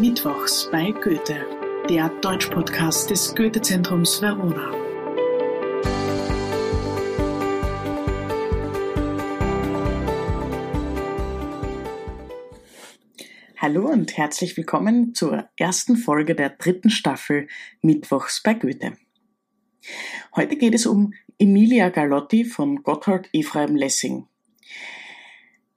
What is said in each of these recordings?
Mittwochs bei Goethe, der Deutschpodcast des Goethe-Zentrums Verona. Hallo und herzlich willkommen zur ersten Folge der dritten Staffel Mittwochs bei Goethe. Heute geht es um Emilia Galotti von Gotthard Ephraim Lessing.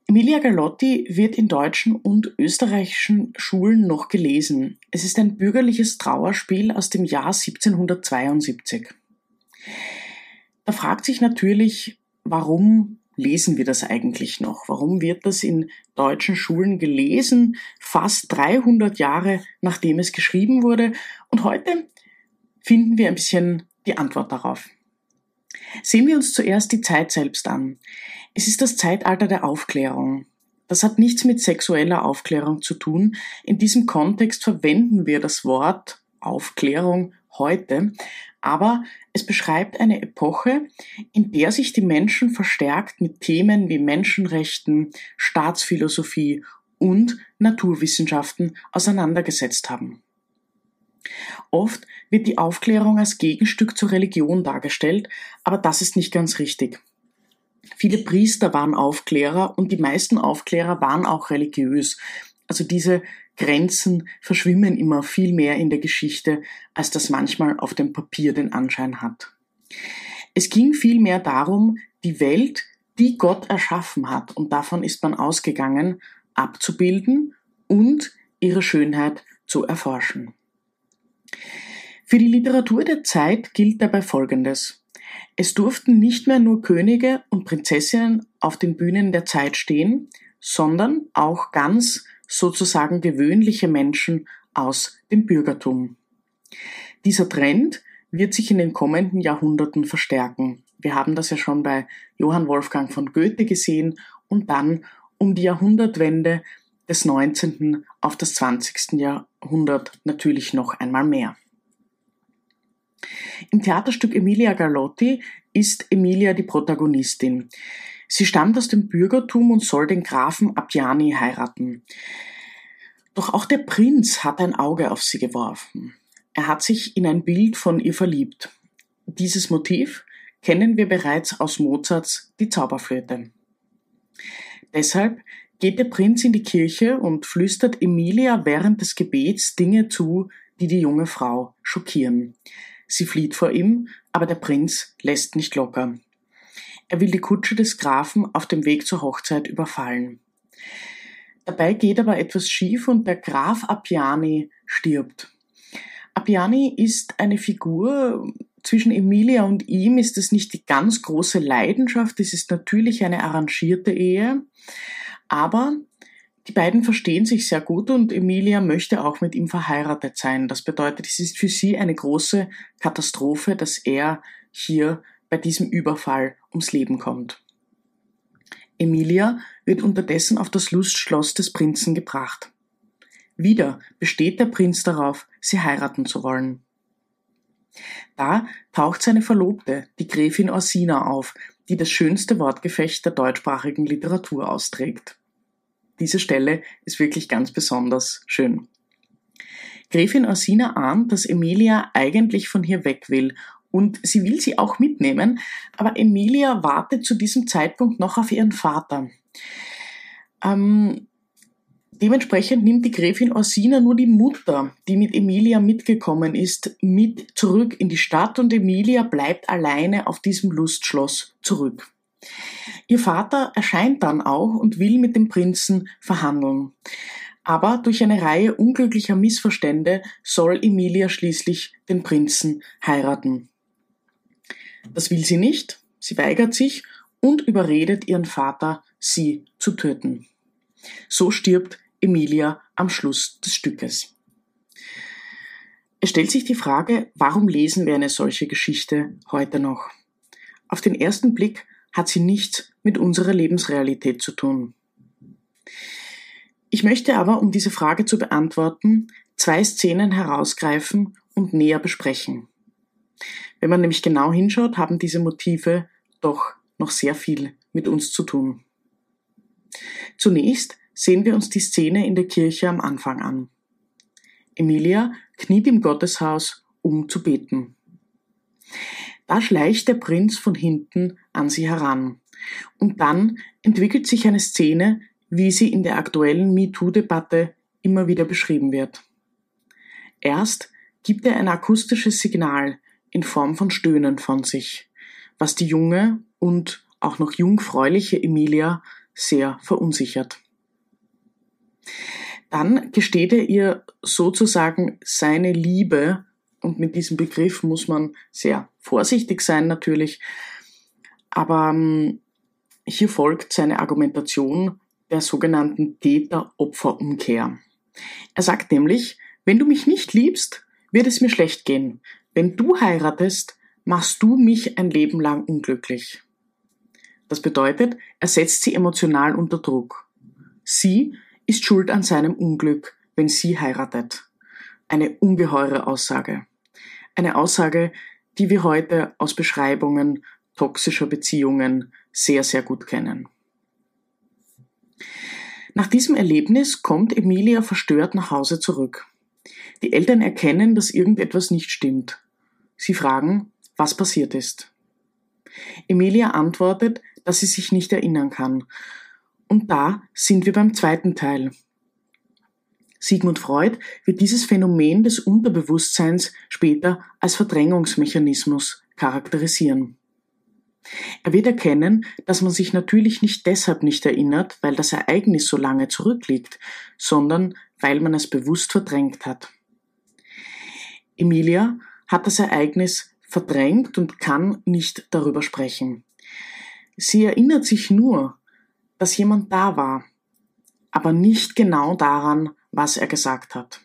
Emilia Galotti wird in deutschen und österreichischen Schulen noch gelesen. Es ist ein bürgerliches Trauerspiel aus dem Jahr 1772. Da fragt sich natürlich, warum lesen wir das eigentlich noch? Warum wird das in deutschen Schulen gelesen, fast 300 Jahre nachdem es geschrieben wurde? Und heute finden wir ein bisschen die Antwort darauf. Sehen wir uns zuerst die Zeit selbst an. Es ist das Zeitalter der Aufklärung. Das hat nichts mit sexueller Aufklärung zu tun. In diesem Kontext verwenden wir das Wort Aufklärung heute, aber es beschreibt eine Epoche, in der sich die Menschen verstärkt mit Themen wie Menschenrechten, Staatsphilosophie und Naturwissenschaften auseinandergesetzt haben. Oft wird die Aufklärung als Gegenstück zur Religion dargestellt, aber das ist nicht ganz richtig. Viele Priester waren Aufklärer und die meisten Aufklärer waren auch religiös. Also diese Grenzen verschwimmen immer viel mehr in der Geschichte, als das manchmal auf dem Papier den Anschein hat. Es ging vielmehr darum, die Welt, die Gott erschaffen hat, und davon ist man ausgegangen, abzubilden und ihre Schönheit zu erforschen. Für die Literatur der Zeit gilt dabei Folgendes. Es durften nicht mehr nur Könige und Prinzessinnen auf den Bühnen der Zeit stehen, sondern auch ganz sozusagen gewöhnliche Menschen aus dem Bürgertum. Dieser Trend wird sich in den kommenden Jahrhunderten verstärken. Wir haben das ja schon bei Johann Wolfgang von Goethe gesehen und dann um die Jahrhundertwende des 19. auf das 20. Jahrhundert natürlich noch einmal mehr. Im Theaterstück Emilia Galotti ist Emilia die Protagonistin. Sie stammt aus dem Bürgertum und soll den Grafen Abbiani heiraten. Doch auch der Prinz hat ein Auge auf sie geworfen. Er hat sich in ein Bild von ihr verliebt. Dieses Motiv kennen wir bereits aus Mozarts Die Zauberflöte. Deshalb geht der Prinz in die Kirche und flüstert Emilia während des Gebets Dinge zu, die die junge Frau schockieren. Sie flieht vor ihm, aber der Prinz lässt nicht locker. Er will die Kutsche des Grafen auf dem Weg zur Hochzeit überfallen. Dabei geht aber etwas schief und der Graf Appiani stirbt. Appiani ist eine Figur, zwischen Emilia und ihm ist es nicht die ganz große Leidenschaft, es ist natürlich eine arrangierte Ehe, aber die beiden verstehen sich sehr gut und Emilia möchte auch mit ihm verheiratet sein. Das bedeutet, es ist für sie eine große Katastrophe, dass er hier bei diesem Überfall ums Leben kommt. Emilia wird unterdessen auf das Lustschloss des Prinzen gebracht. Wieder besteht der Prinz darauf, sie heiraten zu wollen. Da taucht seine Verlobte, die Gräfin Orsina, auf, die das schönste Wortgefecht der deutschsprachigen Literatur austrägt. Diese Stelle ist wirklich ganz besonders schön. Gräfin Orsina ahnt, dass Emilia eigentlich von hier weg will und sie will sie auch mitnehmen, aber Emilia wartet zu diesem Zeitpunkt noch auf ihren Vater. Ähm, dementsprechend nimmt die Gräfin Orsina nur die Mutter, die mit Emilia mitgekommen ist, mit zurück in die Stadt und Emilia bleibt alleine auf diesem Lustschloss zurück. Ihr Vater erscheint dann auch und will mit dem Prinzen verhandeln. Aber durch eine Reihe unglücklicher Missverstände soll Emilia schließlich den Prinzen heiraten. Das will sie nicht, sie weigert sich und überredet ihren Vater, sie zu töten. So stirbt Emilia am Schluss des Stückes. Es stellt sich die Frage, warum lesen wir eine solche Geschichte heute noch? Auf den ersten Blick hat sie nichts mit unserer Lebensrealität zu tun. Ich möchte aber, um diese Frage zu beantworten, zwei Szenen herausgreifen und näher besprechen. Wenn man nämlich genau hinschaut, haben diese Motive doch noch sehr viel mit uns zu tun. Zunächst sehen wir uns die Szene in der Kirche am Anfang an. Emilia kniet im Gotteshaus, um zu beten. Da schleicht der Prinz von hinten an sie heran. Und dann entwickelt sich eine Szene, wie sie in der aktuellen MeToo-Debatte immer wieder beschrieben wird. Erst gibt er ein akustisches Signal in Form von Stöhnen von sich, was die junge und auch noch jungfräuliche Emilia sehr verunsichert. Dann gesteht er ihr sozusagen seine Liebe, und mit diesem Begriff muss man sehr vorsichtig sein natürlich, aber ähm, hier folgt seine Argumentation der sogenannten Täter-Opfer-Umkehr. Er sagt nämlich, wenn du mich nicht liebst, wird es mir schlecht gehen. Wenn du heiratest, machst du mich ein Leben lang unglücklich. Das bedeutet, er setzt sie emotional unter Druck. Sie ist schuld an seinem Unglück, wenn sie heiratet. Eine ungeheure Aussage. Eine Aussage, die wir heute aus Beschreibungen toxischer Beziehungen sehr, sehr gut kennen. Nach diesem Erlebnis kommt Emilia verstört nach Hause zurück. Die Eltern erkennen, dass irgendetwas nicht stimmt. Sie fragen, was passiert ist. Emilia antwortet, dass sie sich nicht erinnern kann. Und da sind wir beim zweiten Teil. Sigmund Freud wird dieses Phänomen des Unterbewusstseins später als Verdrängungsmechanismus charakterisieren. Er wird erkennen, dass man sich natürlich nicht deshalb nicht erinnert, weil das Ereignis so lange zurückliegt, sondern weil man es bewusst verdrängt hat. Emilia hat das Ereignis verdrängt und kann nicht darüber sprechen. Sie erinnert sich nur, dass jemand da war, aber nicht genau daran, was er gesagt hat.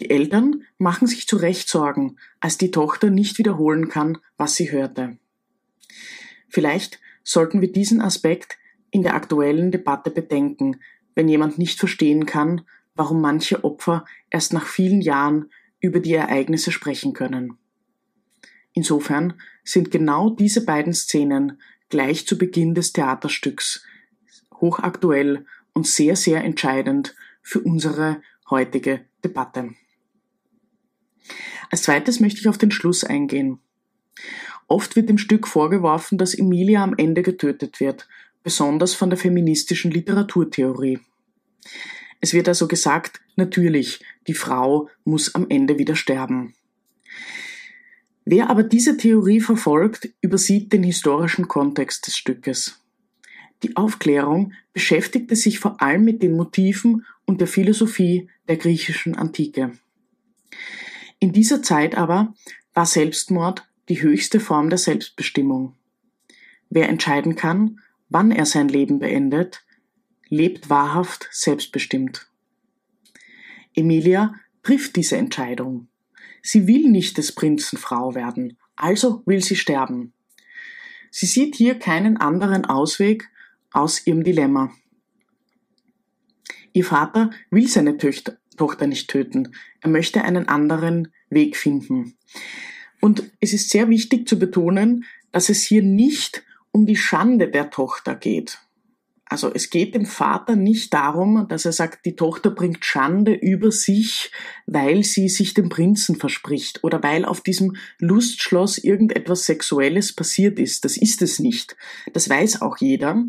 Die Eltern machen sich zu Recht Sorgen, als die Tochter nicht wiederholen kann, was sie hörte. Vielleicht sollten wir diesen Aspekt in der aktuellen Debatte bedenken, wenn jemand nicht verstehen kann, warum manche Opfer erst nach vielen Jahren über die Ereignisse sprechen können. Insofern sind genau diese beiden Szenen gleich zu Beginn des Theaterstücks hochaktuell und sehr, sehr entscheidend für unsere heutige Debatte. Als zweites möchte ich auf den Schluss eingehen. Oft wird dem Stück vorgeworfen, dass Emilia am Ende getötet wird, besonders von der feministischen Literaturtheorie. Es wird also gesagt, natürlich, die Frau muss am Ende wieder sterben. Wer aber diese Theorie verfolgt, übersieht den historischen Kontext des Stückes. Die Aufklärung beschäftigte sich vor allem mit den Motiven und der Philosophie der griechischen Antike. In dieser Zeit aber war Selbstmord die höchste Form der Selbstbestimmung. Wer entscheiden kann, wann er sein Leben beendet, lebt wahrhaft selbstbestimmt. Emilia trifft diese Entscheidung. Sie will nicht des Prinzen Frau werden, also will sie sterben. Sie sieht hier keinen anderen Ausweg aus ihrem Dilemma. Ihr Vater will seine Töchter, Tochter nicht töten. Er möchte einen anderen Weg finden. Und es ist sehr wichtig zu betonen, dass es hier nicht um die Schande der Tochter geht. Also es geht dem Vater nicht darum, dass er sagt, die Tochter bringt Schande über sich, weil sie sich dem Prinzen verspricht oder weil auf diesem Lustschloss irgendetwas Sexuelles passiert ist. Das ist es nicht. Das weiß auch jeder.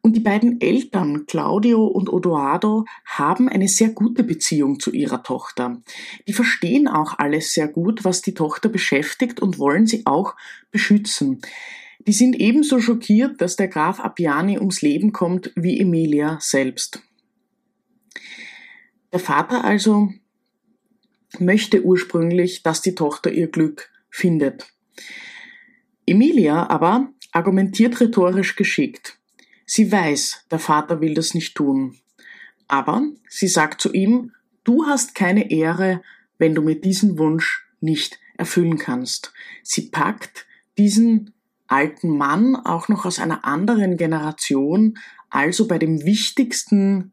Und die beiden Eltern, Claudio und Odoardo, haben eine sehr gute Beziehung zu ihrer Tochter. Die verstehen auch alles sehr gut, was die Tochter beschäftigt und wollen sie auch beschützen. Die sind ebenso schockiert, dass der Graf Appiani ums Leben kommt wie Emilia selbst. Der Vater also möchte ursprünglich, dass die Tochter ihr Glück findet. Emilia aber argumentiert rhetorisch geschickt. Sie weiß, der Vater will das nicht tun. Aber sie sagt zu ihm, du hast keine Ehre, wenn du mir diesen Wunsch nicht erfüllen kannst. Sie packt diesen alten Mann, auch noch aus einer anderen Generation, also bei dem Wichtigsten,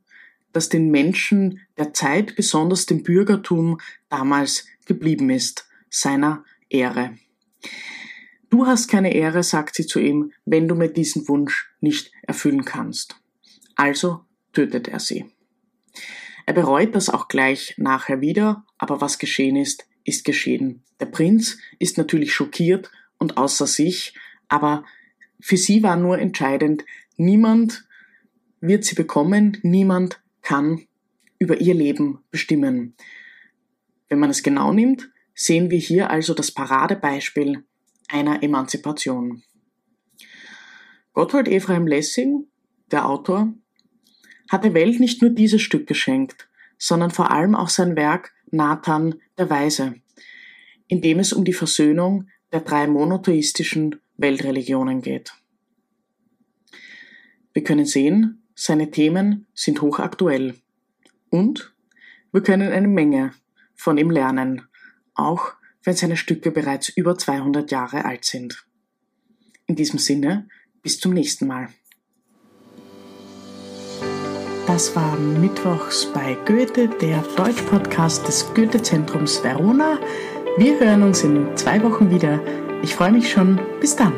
das den Menschen der Zeit, besonders dem Bürgertum, damals geblieben ist, seiner Ehre. Du hast keine Ehre, sagt sie zu ihm, wenn du mir diesen Wunsch nicht erfüllen kannst. Also tötet er sie. Er bereut das auch gleich nachher wieder, aber was geschehen ist, ist geschehen. Der Prinz ist natürlich schockiert und außer sich, aber für sie war nur entscheidend, niemand wird sie bekommen, niemand kann über ihr Leben bestimmen. Wenn man es genau nimmt, sehen wir hier also das Paradebeispiel einer Emanzipation. Gotthold Ephraim Lessing, der Autor, hat der Welt nicht nur dieses Stück geschenkt, sondern vor allem auch sein Werk Nathan der Weise, in dem es um die Versöhnung der drei monotheistischen Weltreligionen geht. Wir können sehen, seine Themen sind hochaktuell und wir können eine Menge von ihm lernen, auch wenn seine Stücke bereits über 200 Jahre alt sind. In diesem Sinne, bis zum nächsten Mal. Das war Mittwochs bei Goethe, der Deutsch-Podcast des Goethe-Zentrums Verona. Wir hören uns in zwei Wochen wieder. Ich freue mich schon. Bis dann.